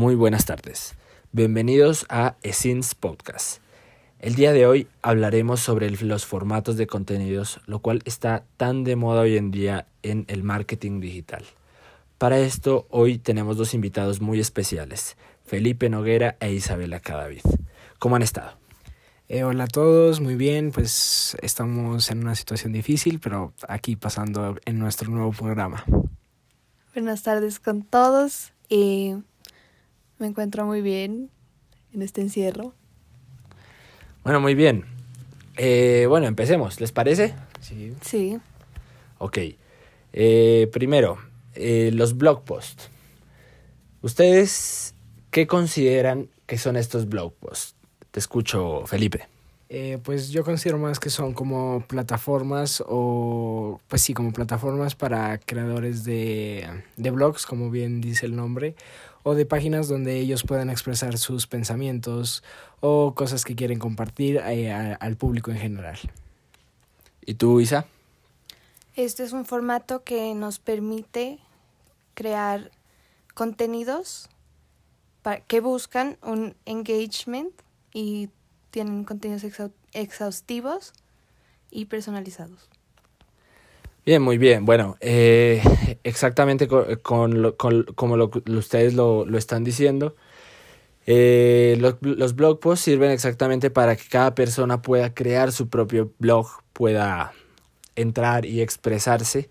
Muy buenas tardes. Bienvenidos a Essence Podcast. El día de hoy hablaremos sobre los formatos de contenidos, lo cual está tan de moda hoy en día en el marketing digital. Para esto, hoy tenemos dos invitados muy especiales, Felipe Noguera e Isabela Cadavid. ¿Cómo han estado? Eh, hola a todos, muy bien, pues estamos en una situación difícil, pero aquí pasando en nuestro nuevo programa. Buenas tardes con todos. y me encuentro muy bien en este encierro. Bueno, muy bien. Eh, bueno, empecemos, ¿les parece? Sí. Sí. Ok. Eh, primero, eh, los blog posts. ¿Ustedes qué consideran que son estos blog posts? Te escucho, Felipe. Eh, pues yo considero más que son como plataformas o, pues sí, como plataformas para creadores de, de blogs, como bien dice el nombre, o de páginas donde ellos puedan expresar sus pensamientos o cosas que quieren compartir eh, a- al público en general. ¿Y tú, Isa? Este es un formato que nos permite crear contenidos que buscan un engagement y tienen contenidos exhaustivos y personalizados. Bien, muy bien. Bueno, eh, exactamente co- con, con- como lo, ustedes lo, lo están diciendo, eh, lo- los blog posts sirven exactamente para que cada persona pueda crear su propio blog, pueda entrar y expresarse.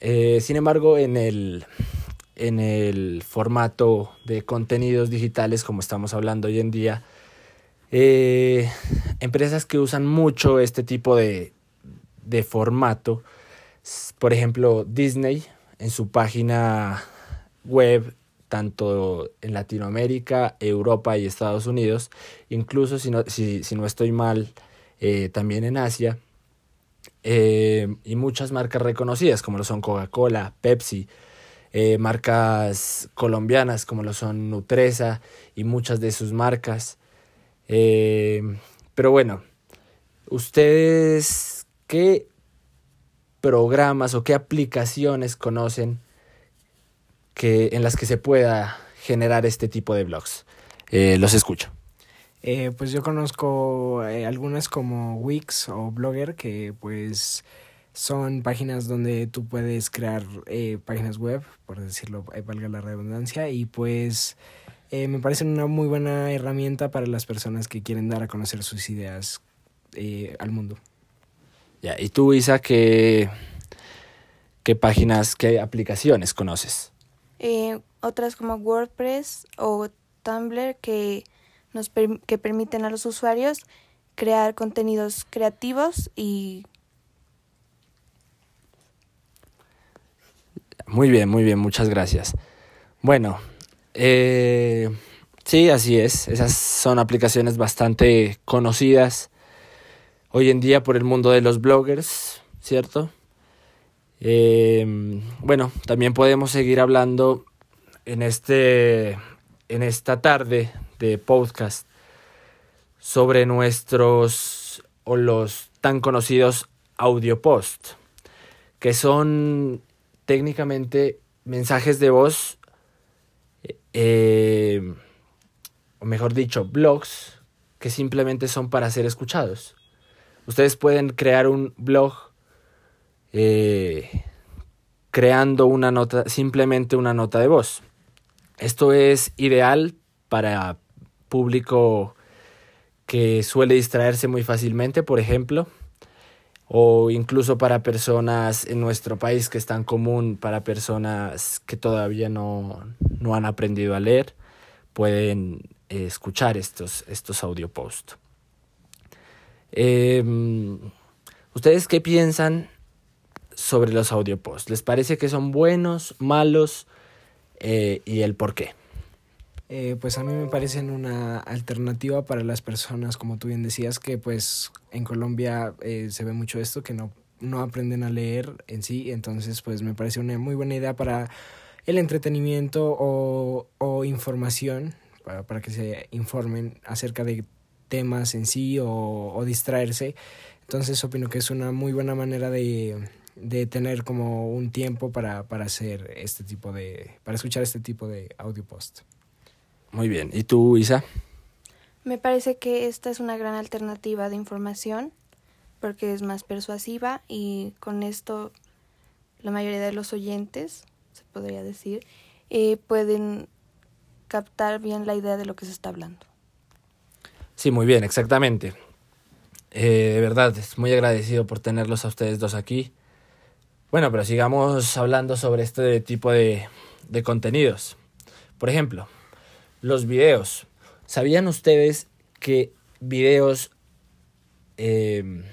Eh, sin embargo, en el, en el formato de contenidos digitales, como estamos hablando hoy en día, empresas que usan mucho este tipo de, de formato, por ejemplo, Disney en su página web, tanto en Latinoamérica, Europa y Estados Unidos, incluso si no, si, si no estoy mal, eh, también en Asia, eh, y muchas marcas reconocidas como lo son Coca-Cola, Pepsi, eh, marcas colombianas como lo son Nutresa y muchas de sus marcas. Pero bueno, ¿ustedes qué programas o qué aplicaciones conocen que, en las que se pueda generar este tipo de blogs? Eh, los escucho. Eh, pues yo conozco eh, algunas como Wix o Blogger que pues son páginas donde tú puedes crear eh, páginas web, por decirlo, eh, valga la redundancia, y pues eh, me parecen una muy buena herramienta para las personas que quieren dar a conocer sus ideas al mundo. Ya, ¿Y tú, Isa, qué, qué páginas, qué aplicaciones conoces? Eh, otras como WordPress o Tumblr que nos per- que permiten a los usuarios crear contenidos creativos y Muy bien, muy bien, muchas gracias. Bueno, eh, sí, así es. Esas son aplicaciones bastante conocidas hoy en día por el mundo de los bloggers, ¿cierto? Eh, bueno, también podemos seguir hablando en este en esta tarde de podcast sobre nuestros o los tan conocidos audio post que son técnicamente mensajes de voz, eh, o mejor dicho, blogs, que simplemente son para ser escuchados. Ustedes pueden crear un blog eh, creando una nota, simplemente una nota de voz. Esto es ideal para público que suele distraerse muy fácilmente, por ejemplo o incluso para personas en nuestro país que es tan común, para personas que todavía no, no han aprendido a leer, pueden eh, escuchar estos, estos audio posts. Eh, ¿Ustedes qué piensan sobre los audio posts? ¿Les parece que son buenos, malos eh, y el por qué? Eh, pues a mí me parecen una alternativa para las personas, como tú bien decías, que pues en Colombia eh, se ve mucho esto, que no, no aprenden a leer en sí, entonces pues me parece una muy buena idea para el entretenimiento o, o información, para, para que se informen acerca de temas en sí o, o distraerse. Entonces opino que es una muy buena manera de, de tener como un tiempo para, para hacer este tipo de, para escuchar este tipo de audio post. Muy bien. ¿Y tú, Isa? Me parece que esta es una gran alternativa de información porque es más persuasiva y con esto la mayoría de los oyentes, se podría decir, eh, pueden captar bien la idea de lo que se está hablando. Sí, muy bien, exactamente. Eh, de verdad, es muy agradecido por tenerlos a ustedes dos aquí. Bueno, pero sigamos hablando sobre este tipo de, de contenidos. Por ejemplo, los videos. ¿Sabían ustedes que videos eh,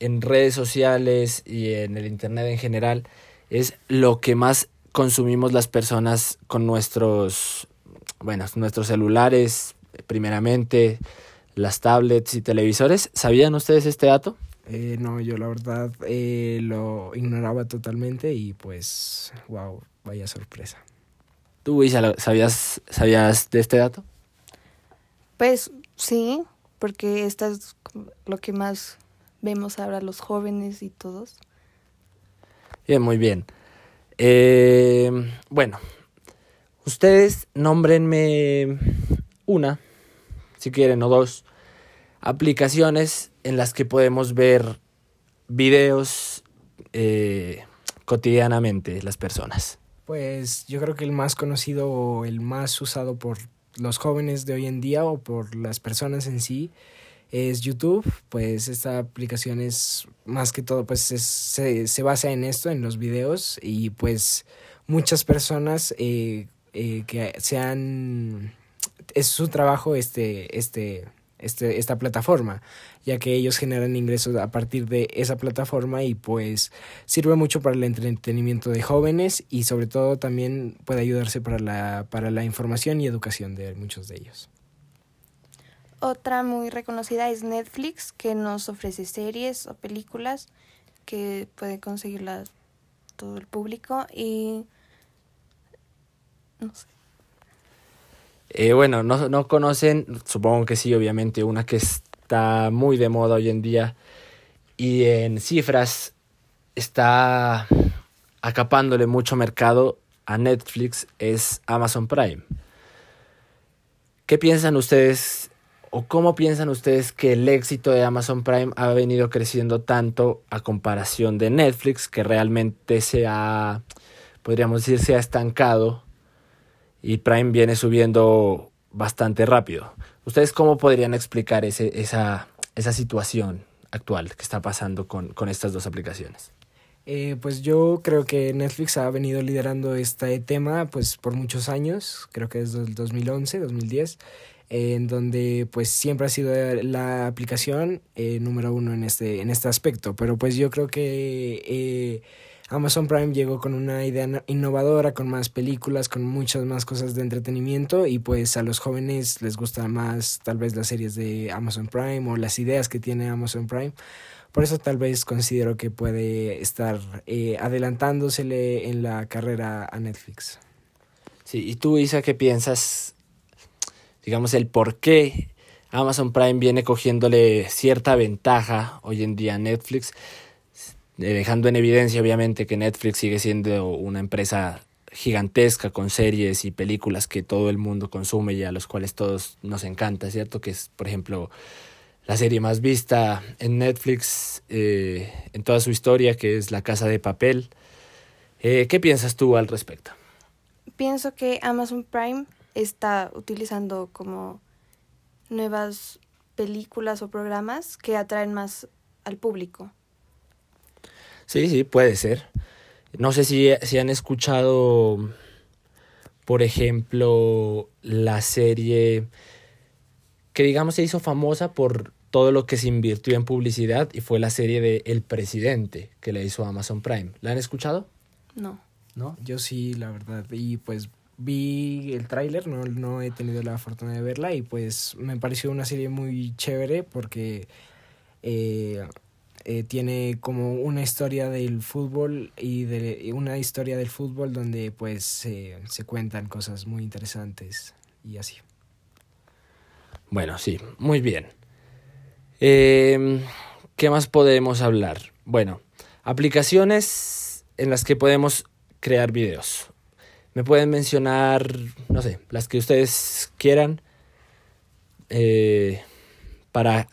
en redes sociales y en el Internet en general es lo que más consumimos las personas con nuestros, bueno, nuestros celulares, primeramente, las tablets y televisores? ¿Sabían ustedes este dato? Eh, no, yo la verdad eh, lo ignoraba totalmente y pues, wow, vaya sorpresa. ¿Tú, Isa, sabías, sabías de este dato? Pues sí, porque esto es lo que más vemos ahora los jóvenes y todos. Bien, muy bien. Eh, bueno, ustedes nómbrenme una, si quieren, o dos, aplicaciones en las que podemos ver videos eh, cotidianamente las personas. Pues yo creo que el más conocido o el más usado por los jóvenes de hoy en día o por las personas en sí es YouTube, pues esta aplicación es más que todo, pues se, se, basa en esto, en los videos y pues muchas personas eh, eh, que sean, es su trabajo este, este, este, esta plataforma, ya que ellos generan ingresos a partir de esa plataforma y pues sirve mucho para el entretenimiento de jóvenes y sobre todo también puede ayudarse para la, para la información y educación de muchos de ellos. Otra muy reconocida es Netflix, que nos ofrece series o películas que puede conseguirlas todo el público y no sé. Eh, bueno, no, no conocen, supongo que sí, obviamente, una que está muy de moda hoy en día y en cifras está acapándole mucho mercado a Netflix es Amazon Prime. ¿Qué piensan ustedes o cómo piensan ustedes que el éxito de Amazon Prime ha venido creciendo tanto a comparación de Netflix, que realmente se ha, podríamos decir, se ha estancado y Prime viene subiendo bastante rápido. ¿Ustedes cómo podrían explicar ese, esa, esa situación actual que está pasando con, con estas dos aplicaciones? Eh, pues yo creo que Netflix ha venido liderando este tema pues por muchos años, creo que desde el 2011, 2010, en donde pues siempre ha sido la aplicación eh, número uno en este, en este aspecto, pero pues yo creo que... Amazon Prime llegó con una idea innovadora, con más películas, con muchas más cosas de entretenimiento y pues a los jóvenes les gusta más tal vez las series de Amazon Prime o las ideas que tiene Amazon Prime. Por eso tal vez considero que puede estar eh, adelantándosele en la carrera a Netflix. Sí, y tú Isa, ¿qué piensas? Digamos el por qué Amazon Prime viene cogiéndole cierta ventaja hoy en día a Netflix dejando en evidencia obviamente que Netflix sigue siendo una empresa gigantesca con series y películas que todo el mundo consume y a los cuales todos nos encanta, ¿cierto? Que es, por ejemplo, la serie más vista en Netflix eh, en toda su historia, que es La Casa de Papel. Eh, ¿Qué piensas tú al respecto? Pienso que Amazon Prime está utilizando como nuevas películas o programas que atraen más al público. Sí, sí, puede ser. No sé si, si han escuchado, por ejemplo, la serie que digamos se hizo famosa por todo lo que se invirtió en publicidad y fue la serie de El Presidente que le hizo Amazon Prime. ¿La han escuchado? No. ¿No? Yo sí, la verdad. Y pues vi el tráiler, no, no he tenido la fortuna de verla y pues me pareció una serie muy chévere porque eh, eh, tiene como una historia del fútbol y de una historia del fútbol donde pues se cuentan cosas muy interesantes y así. Bueno, sí, muy bien. Eh, ¿Qué más podemos hablar? Bueno, aplicaciones en las que podemos crear videos. Me pueden mencionar, no sé, las que ustedes quieran eh, para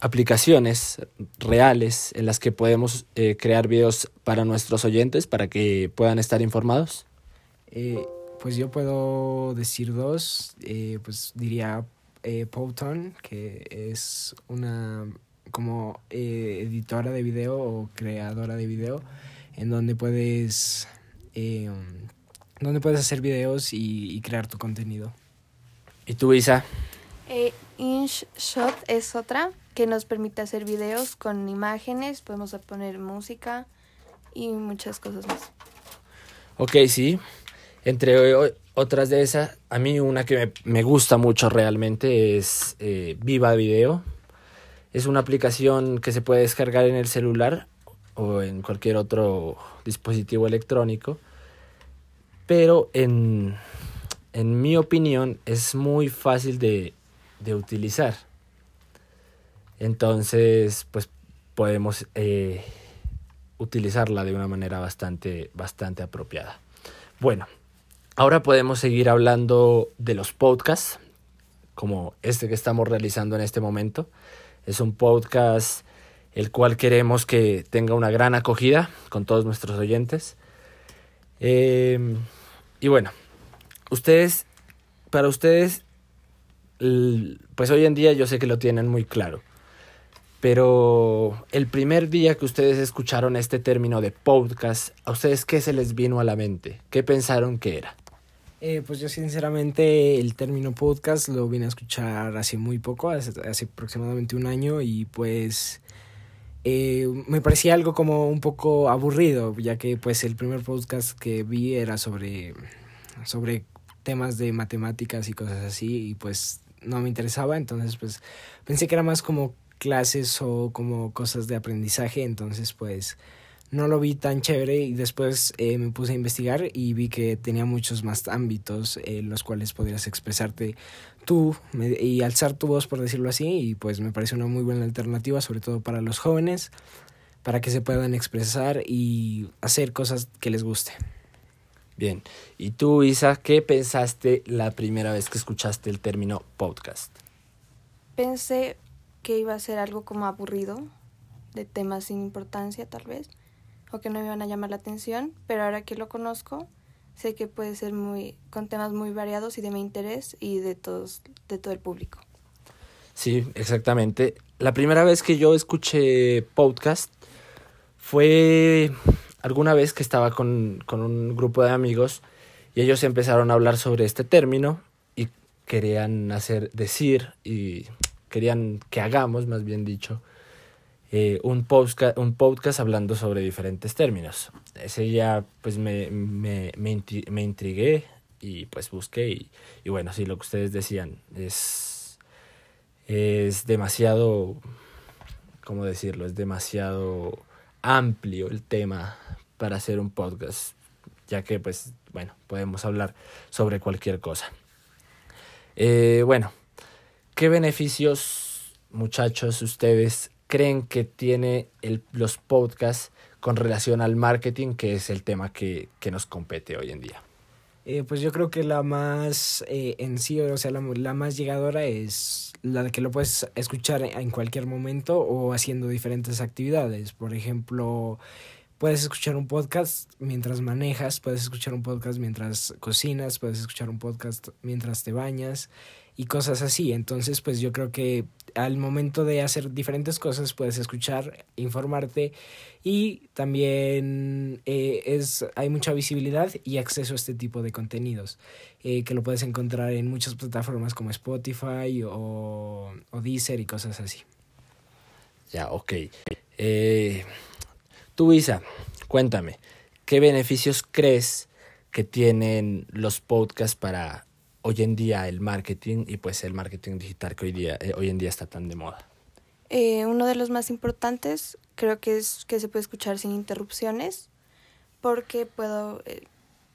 aplicaciones reales en las que podemos eh, crear videos para nuestros oyentes para que puedan estar informados? Eh, pues yo puedo decir dos. Eh, pues diría eh, Powton, que es una como eh, editora de video o creadora de video, en donde puedes, eh, donde puedes hacer videos y, y crear tu contenido. ¿Y tú, Isa? Eh, InShot es otra que nos permite hacer videos con imágenes, podemos poner música y muchas cosas más. Ok, sí. Entre otras de esas, a mí una que me, me gusta mucho realmente es eh, Viva Video. Es una aplicación que se puede descargar en el celular o en cualquier otro dispositivo electrónico. Pero en, en mi opinión es muy fácil de, de utilizar. Entonces, pues podemos eh, utilizarla de una manera bastante, bastante apropiada. Bueno, ahora podemos seguir hablando de los podcasts, como este que estamos realizando en este momento. Es un podcast el cual queremos que tenga una gran acogida con todos nuestros oyentes. Eh, y bueno, ustedes, para ustedes, pues hoy en día yo sé que lo tienen muy claro. Pero el primer día que ustedes escucharon este término de podcast, ¿a ustedes qué se les vino a la mente? ¿Qué pensaron que era? Eh, pues yo sinceramente el término podcast lo vine a escuchar hace muy poco, hace, aproximadamente un año y pues eh, me parecía algo como un poco aburrido, ya que pues el primer podcast que vi era sobre, sobre temas de matemáticas y cosas así y pues no me interesaba, entonces pues pensé que era más como clases o como cosas de aprendizaje, entonces pues no lo vi tan chévere y después eh, me puse a investigar y vi que tenía muchos más ámbitos en los cuales podrías expresarte tú y alzar tu voz, por decirlo así, y pues me parece una muy buena alternativa, sobre todo para los jóvenes, para que se puedan expresar y hacer cosas que les guste. Bien, y tú, Isa, ¿qué pensaste la primera vez que escuchaste el término podcast? Pensé que iba a ser algo como aburrido, de temas sin importancia tal vez, o que no me iban a llamar la atención, pero ahora que lo conozco, sé que puede ser muy con temas muy variados y de mi interés y de todos de todo el público. Sí, exactamente. La primera vez que yo escuché podcast fue alguna vez que estaba con, con un grupo de amigos y ellos empezaron a hablar sobre este término y querían hacer, decir y querían que hagamos, más bien dicho, eh, un, podcast, un podcast hablando sobre diferentes términos. Ese ya pues me, me, me, me intrigué y pues busqué y, y bueno, sí, lo que ustedes decían es, es demasiado, ¿cómo decirlo? Es demasiado amplio el tema para hacer un podcast, ya que pues bueno, podemos hablar sobre cualquier cosa. Eh, bueno, ¿qué beneficios, muchachos, ustedes creen que tiene los podcasts con relación al marketing, que es el tema que, que nos compete hoy en día? Eh, pues yo creo que la más eh, en sí, o sea, la, la más llegadora es la de que lo puedes escuchar en cualquier momento o haciendo diferentes actividades. Por ejemplo, puedes escuchar un podcast mientras manejas, puedes escuchar un podcast mientras cocinas, puedes escuchar un podcast mientras te bañas y cosas así. Entonces, pues yo creo que al momento de hacer diferentes cosas puedes escuchar, informarte y también eh, es hay mucha visibilidad y acceso a este tipo de contenidos eh, que lo puedes encontrar en muchas plataformas como Spotify o, o Deezer y cosas así. Ya, ok. Eh, tú, Isa, cuéntame, ¿qué beneficios crees que tienen los podcasts para hoy en día el marketing y pues el marketing digital que hoy, día, eh, hoy en día está tan de moda? Eh, uno de los más importantes creo que es que se puede escuchar sin interrupciones porque puedo eh,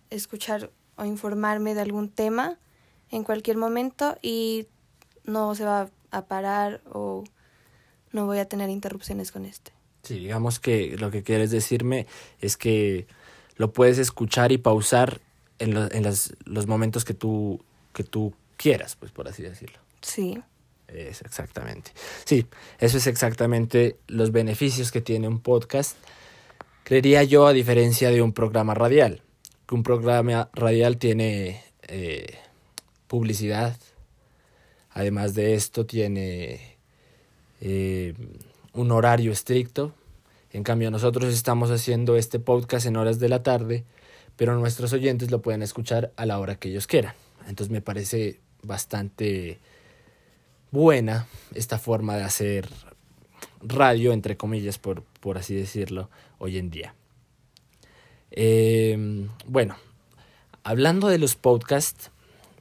escuchar o informarme de algún tema en cualquier momento y no se va a parar o no voy a tener interrupciones con este. Sí, digamos que lo que quieres decirme es que lo puedes escuchar y pausar en, lo- en las- los momentos que tú, que tú quieras, pues por así decirlo. Sí. Es exactamente. Sí, eso es exactamente los beneficios que tiene un podcast. Creería yo, a diferencia de un programa radial, que un programa radial tiene eh, publicidad. Además de esto, tiene eh, un horario estricto. En cambio, nosotros estamos haciendo este podcast en horas de la tarde, pero nuestros oyentes lo pueden escuchar a la hora que ellos quieran. Entonces me parece bastante buena esta forma de hacer radio, entre comillas, por, por así decirlo, hoy en día. Eh, bueno, hablando de los podcasts,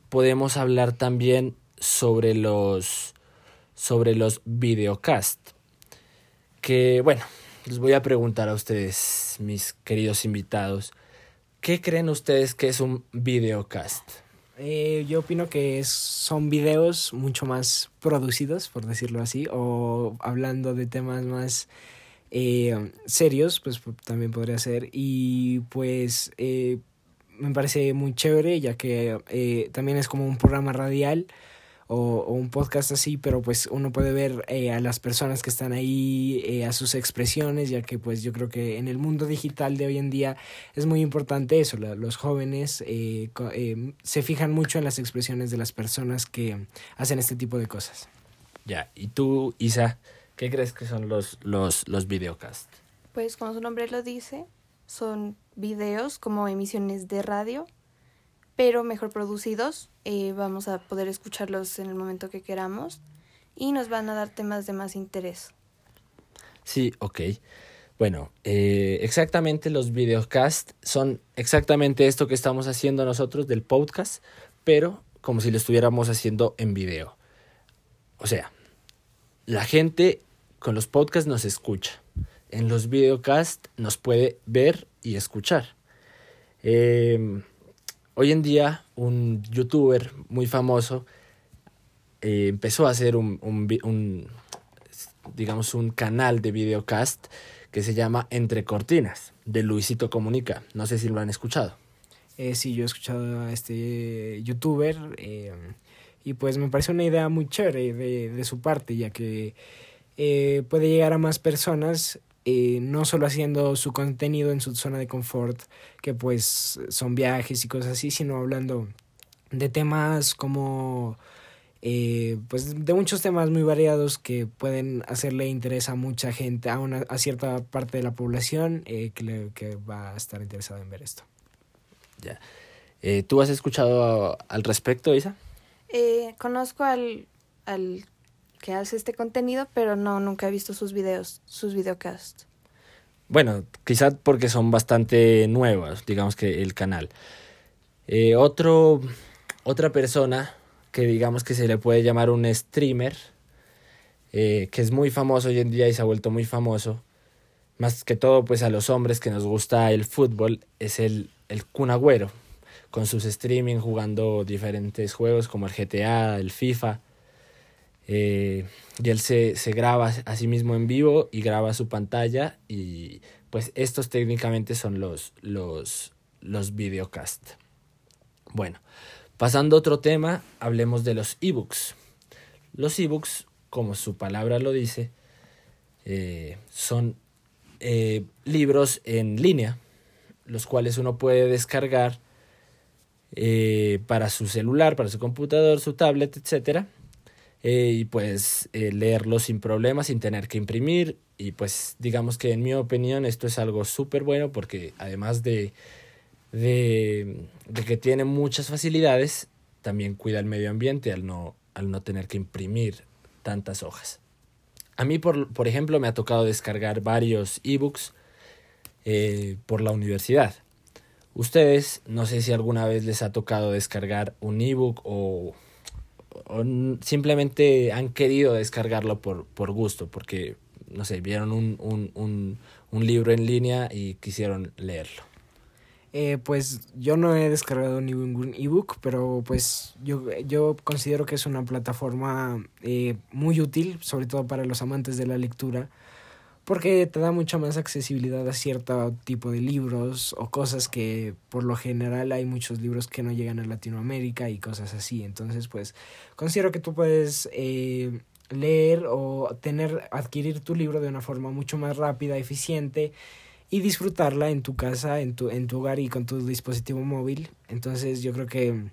podemos hablar también sobre los, sobre los videocasts. Que bueno, les voy a preguntar a ustedes, mis queridos invitados, ¿qué creen ustedes que es un videocast? Eh, yo opino que son videos mucho más producidos, por decirlo así, o hablando de temas más eh, serios, pues también podría ser. Y pues eh, me parece muy chévere, ya que eh, también es como un programa radial o, o un podcast así, pero pues uno puede ver eh, a las personas que están ahí, eh, a sus expresiones, ya que pues yo creo que en el mundo digital de hoy en día es muy importante eso, la- los jóvenes eh, co- eh, se fijan mucho en las expresiones de las personas que hacen este tipo de cosas. Ya, y tú, Isa, ¿qué crees que son los, los, los videocasts? Pues como su nombre lo dice, son videos como emisiones de radio, pero mejor producidos. Eh, vamos a poder escucharlos en el momento que queramos y nos van a dar temas de más interés. Sí, ok. Bueno, eh, exactamente los videocasts son exactamente esto que estamos haciendo nosotros del podcast, pero como si lo estuviéramos haciendo en video. O sea, la gente con los podcasts nos escucha. En los videocasts nos puede ver y escuchar. Eh, hoy en día, un youtuber muy famoso eh, empezó a hacer un, un digamos, un canal de videocast que se llama Entre Cortinas, de Luisito Comunica. No sé si lo han escuchado. Eh, sí, yo he escuchado a este youtuber eh, y pues me parece una idea muy chévere de, de su parte, ya que eh, puede llegar a más personas, eh, no solo haciendo su contenido en su zona de confort, que pues son viajes y cosas así, sino hablando de temas como eh, pues de muchos temas muy variados que pueden hacerle interés a mucha gente, a, una, a cierta parte de la población eh, que, le- que va a estar interesada en ver esto. Ya. Eh, ¿Tú has escuchado al respecto, Isa? Eh, conozco al, al que hace este contenido, pero no, nunca he visto sus videos, sus videocasts. Bueno, quizás porque son bastante nuevas, digamos que el canal. Eh, otro, otra persona que digamos que se le puede llamar un streamer, eh, que es muy famoso hoy en día y se ha vuelto muy famoso, más que todo pues a los hombres que nos gusta el fútbol, es el, el Kun con sus streaming jugando diferentes juegos como el GTA, el FIFA. Eh, y él se, se graba a sí mismo en vivo y graba su pantalla y pues estos técnicamente son los, los, los videocasts. Bueno, pasando a otro tema, hablemos de los ebooks. Los ebooks, como su palabra lo dice, eh, son eh, libros en línea, los cuales uno puede descargar para su celular, para su computador, su tablet, etcétera eh, y pues eh, leerlo sin problemas, sin tener que imprimir. Y pues digamos que en mi opinión esto es algo súper bueno porque además de, de, de que tiene muchas facilidades, también cuida el medio ambiente al no, al no tener que imprimir tantas hojas. A mí, por, por ejemplo, me ha tocado descargar varios ebooks eh, por la universidad. Ustedes, no sé si alguna vez les ha tocado descargar un ebook o o simplemente han querido descargarlo por, por gusto, porque, no sé, vieron un, un, un, un libro en línea y quisieron leerlo. Eh, pues yo no he descargado ningún ebook, pero pues yo, yo considero que es una plataforma eh, muy útil, sobre todo para los amantes de la lectura, porque te da mucha más accesibilidad a cierto tipo de libros o cosas que por lo general hay muchos libros que no llegan a Latinoamérica y cosas así. Entonces, pues considero que tú puedes eh, leer o tener, adquirir tu libro de una forma mucho más rápida, eficiente y disfrutarla en tu casa, en tu, en tu hogar y con tu dispositivo móvil. Entonces yo creo que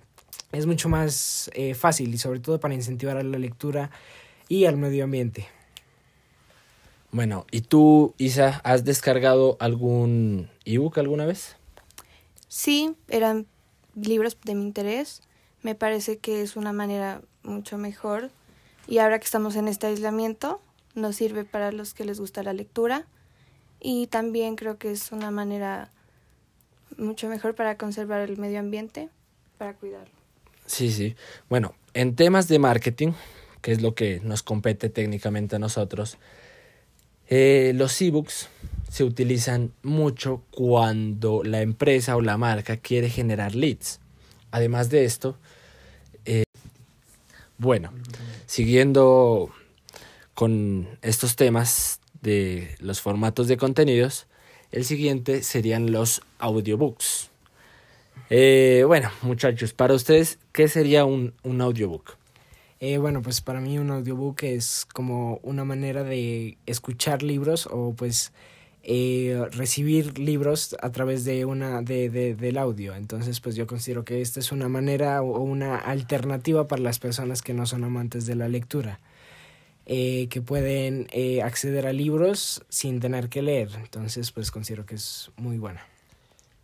es mucho más eh, fácil y sobre todo para incentivar a la lectura y al medio ambiente. Bueno, ¿y tú, Isa, has descargado algún ebook alguna vez? Sí, eran libros de mi interés. Me parece que es una manera mucho mejor. Y ahora que estamos en este aislamiento, nos sirve para los que les gusta la lectura. Y también creo que es una manera mucho mejor para conservar el medio ambiente, para cuidarlo. Sí, sí. Bueno, en temas de marketing, que es lo que nos compete técnicamente a nosotros, eh, los ebooks se utilizan mucho cuando la empresa o la marca quiere generar leads. Además de esto, eh, bueno, siguiendo con estos temas de los formatos de contenidos, el siguiente serían los audiobooks. Eh, bueno, muchachos, para ustedes, ¿qué sería un, un audiobook? Eh, bueno, pues para mí un audiobook es como una manera de escuchar libros o pues eh, recibir libros a través de una de, de, del audio. Entonces, pues yo considero que esta es una manera o una alternativa para las personas que no son amantes de la lectura. Eh, que pueden eh, acceder a libros sin tener que leer. Entonces, pues considero que es muy buena.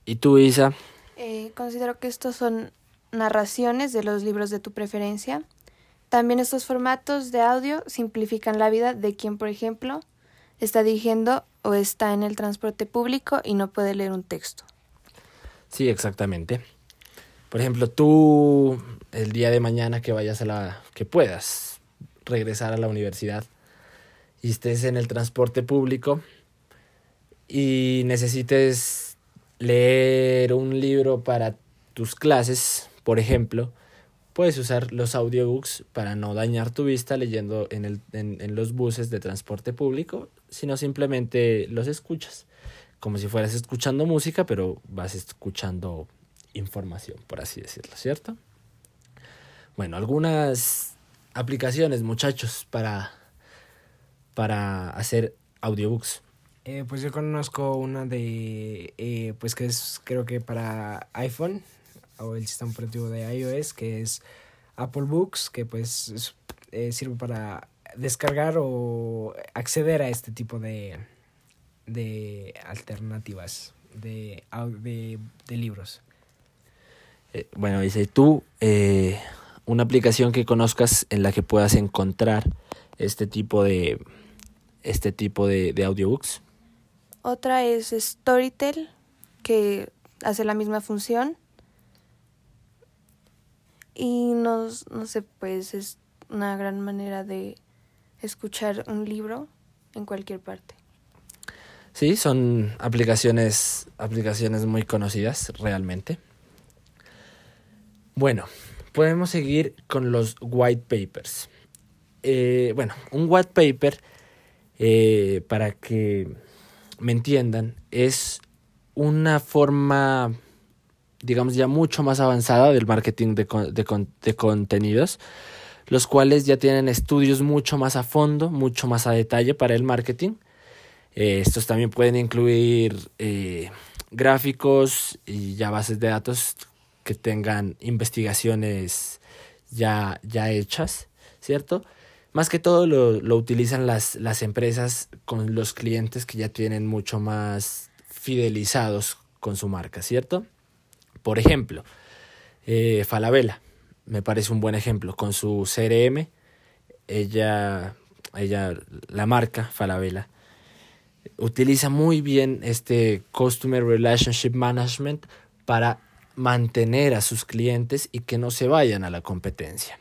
¿Y tú, Isa? Eh, considero que estos son narraciones de los libros de tu preferencia también estos formatos de audio simplifican la vida de quien, por ejemplo, está dirigiendo o está en el transporte público y no puede leer un texto. Sí, exactamente. Por ejemplo, tú el día de mañana que vayas a la que puedas regresar a la universidad y estés en el transporte público y necesites leer un libro para tus clases, por ejemplo, Puedes usar los audiobooks para no dañar tu vista leyendo en, el, en, en, los buses de transporte público, sino simplemente los escuchas, como si fueras escuchando música, pero vas escuchando información, por así decirlo, ¿cierto? Bueno, algunas aplicaciones, muchachos, para, para hacer audiobooks. Eh, pues yo conozco una de, eh, pues que es creo que para iPhone, o el sistema operativo de iOS, que es Apple Books, que pues eh, sirve para descargar o acceder a este tipo de, de alternativas de, de, de libros. Eh, bueno, dice tú, eh, una aplicación que conozcas en la que puedas encontrar este tipo de este tipo de, de audiobooks. Otra es Storytel, que hace la misma función y no, no sé, pues es una gran manera de escuchar un libro en cualquier parte. Sí, son aplicaciones, aplicaciones muy conocidas realmente. Bueno, podemos seguir con los white papers. Eh, bueno, un white paper, eh, para que me entiendan, es una forma digamos, ya mucho más avanzada del marketing de, de, de contenidos, los cuales ya tienen estudios mucho más a fondo, mucho más a detalle para el marketing. Eh, estos también pueden incluir eh, gráficos y ya bases de datos que tengan investigaciones ya, ya hechas, ¿cierto? Más que todo lo, lo utilizan las, las empresas con los clientes que ya tienen mucho más fidelizados con su marca, ¿cierto? Por ejemplo, eh, Falabella, me parece un buen ejemplo. Con su CRM, ella, ella, la marca Falabella, utiliza muy bien este Customer Relationship Management para mantener a sus clientes y que no se vayan a la competencia.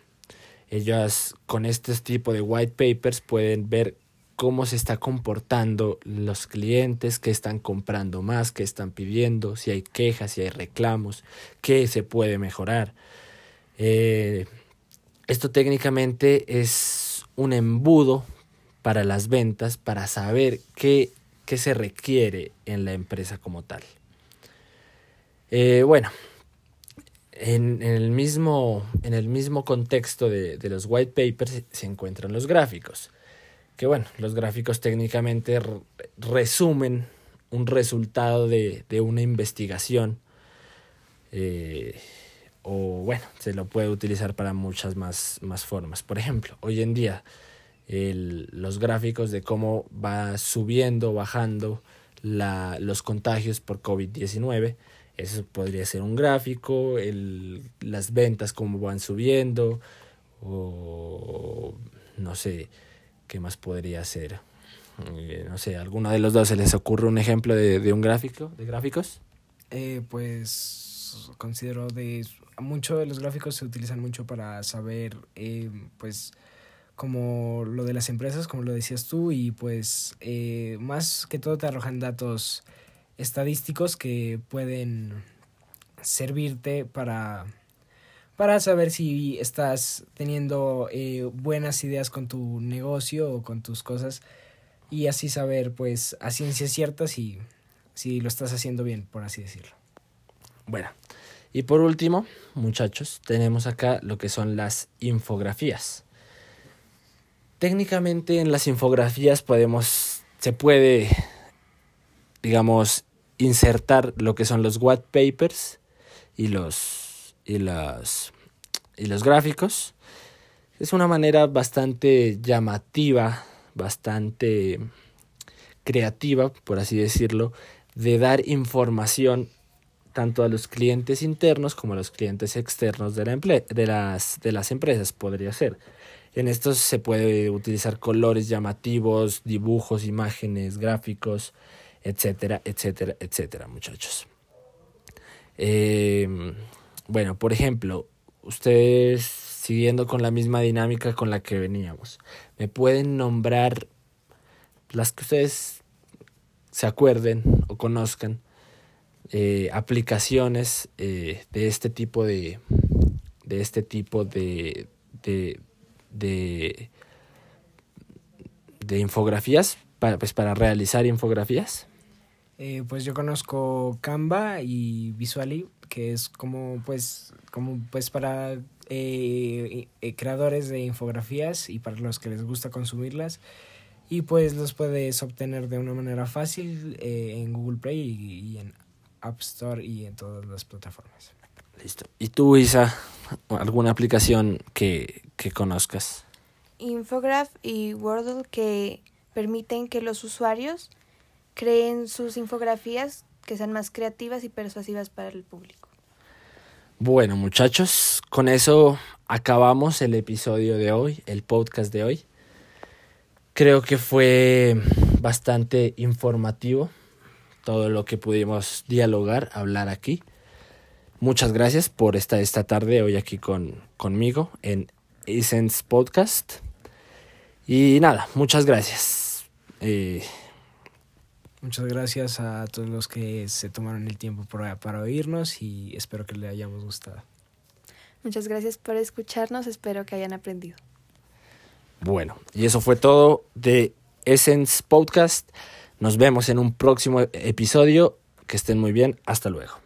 Ellas con este tipo de white papers pueden ver cómo se está comportando los clientes, qué están comprando más, qué están pidiendo, si hay quejas, si hay reclamos, qué se puede mejorar. Eh, esto técnicamente es un embudo para las ventas, para saber qué, qué se requiere en la empresa como tal. Eh, bueno, en, el mismo, en el mismo contexto de, de los white papers se encuentran los gráficos, que bueno, los gráficos técnicamente resumen un resultado de, de una investigación eh, o bueno, se lo puede utilizar para muchas más, más formas. Por ejemplo, hoy en día el, los gráficos de cómo va subiendo, bajando la, los contagios por COVID-19, eso podría ser un gráfico, el, las ventas cómo van subiendo, o no sé, ¿qué más podría ser? Eh, no sé, ¿alguno de los dos se les ocurre un ejemplo de, de un gráfico, de gráficos? Eh, pues considero de mucho de los gráficos se utilizan mucho para saber eh, pues como lo de las empresas como lo decías tú y pues más que todo te arrojan datos estadísticos que pueden servirte para para saber si estás teniendo eh, buenas ideas con tu negocio o con tus cosas y así saber pues a ciencia cierta si, si lo estás haciendo bien por así decirlo bueno, y por último, muchachos, tenemos acá lo que son las infografías. Técnicamente en las infografías podemos, se puede, digamos, insertar lo que son los white papers y los, y los, y los gráficos. Es una manera bastante llamativa, bastante creativa, por así decirlo, de dar información tanto a los clientes internos como a los clientes externos de, la de, las, de las empresas, podría ser. En estos se puede utilizar colores llamativos, dibujos, imágenes, gráficos, etcétera, etcétera, etcétera, muchachos. Eh, bueno, por ejemplo, ustedes siguiendo con la misma dinámica con la que veníamos, me pueden nombrar las que ustedes se acuerden o conozcan eh, aplicaciones eh, de este tipo de de este tipo de de, de, infografías para, pues para realizar infografías eh, pues yo conozco Canva y Visually que es como pues como pues para creadores de infografías y para los que les gusta consumirlas y pues los puedes obtener de una manera fácil en Google Play y, y en App Store y en todas las plataformas. Listo. ¿Y tú, Isa, alguna aplicación que, que conozcas? Infograph y Wordle que permiten que los usuarios creen sus infografías que sean más creativas y persuasivas para el público. Bueno, muchachos, con eso acabamos el episodio de hoy, el podcast de hoy. Creo que fue bastante informativo todo lo que pudimos dialogar, hablar aquí. Muchas gracias por estar esta tarde hoy aquí con, conmigo en Essence Podcast. Y nada, muchas gracias. Eh, muchas gracias a todos los que se tomaron el tiempo para, para oírnos y espero que les hayamos gustado. Muchas gracias por escucharnos, espero que hayan aprendido. Bueno, y eso fue todo de Essence Podcast. Nos vemos en un próximo episodio. Que estén muy bien. Hasta luego.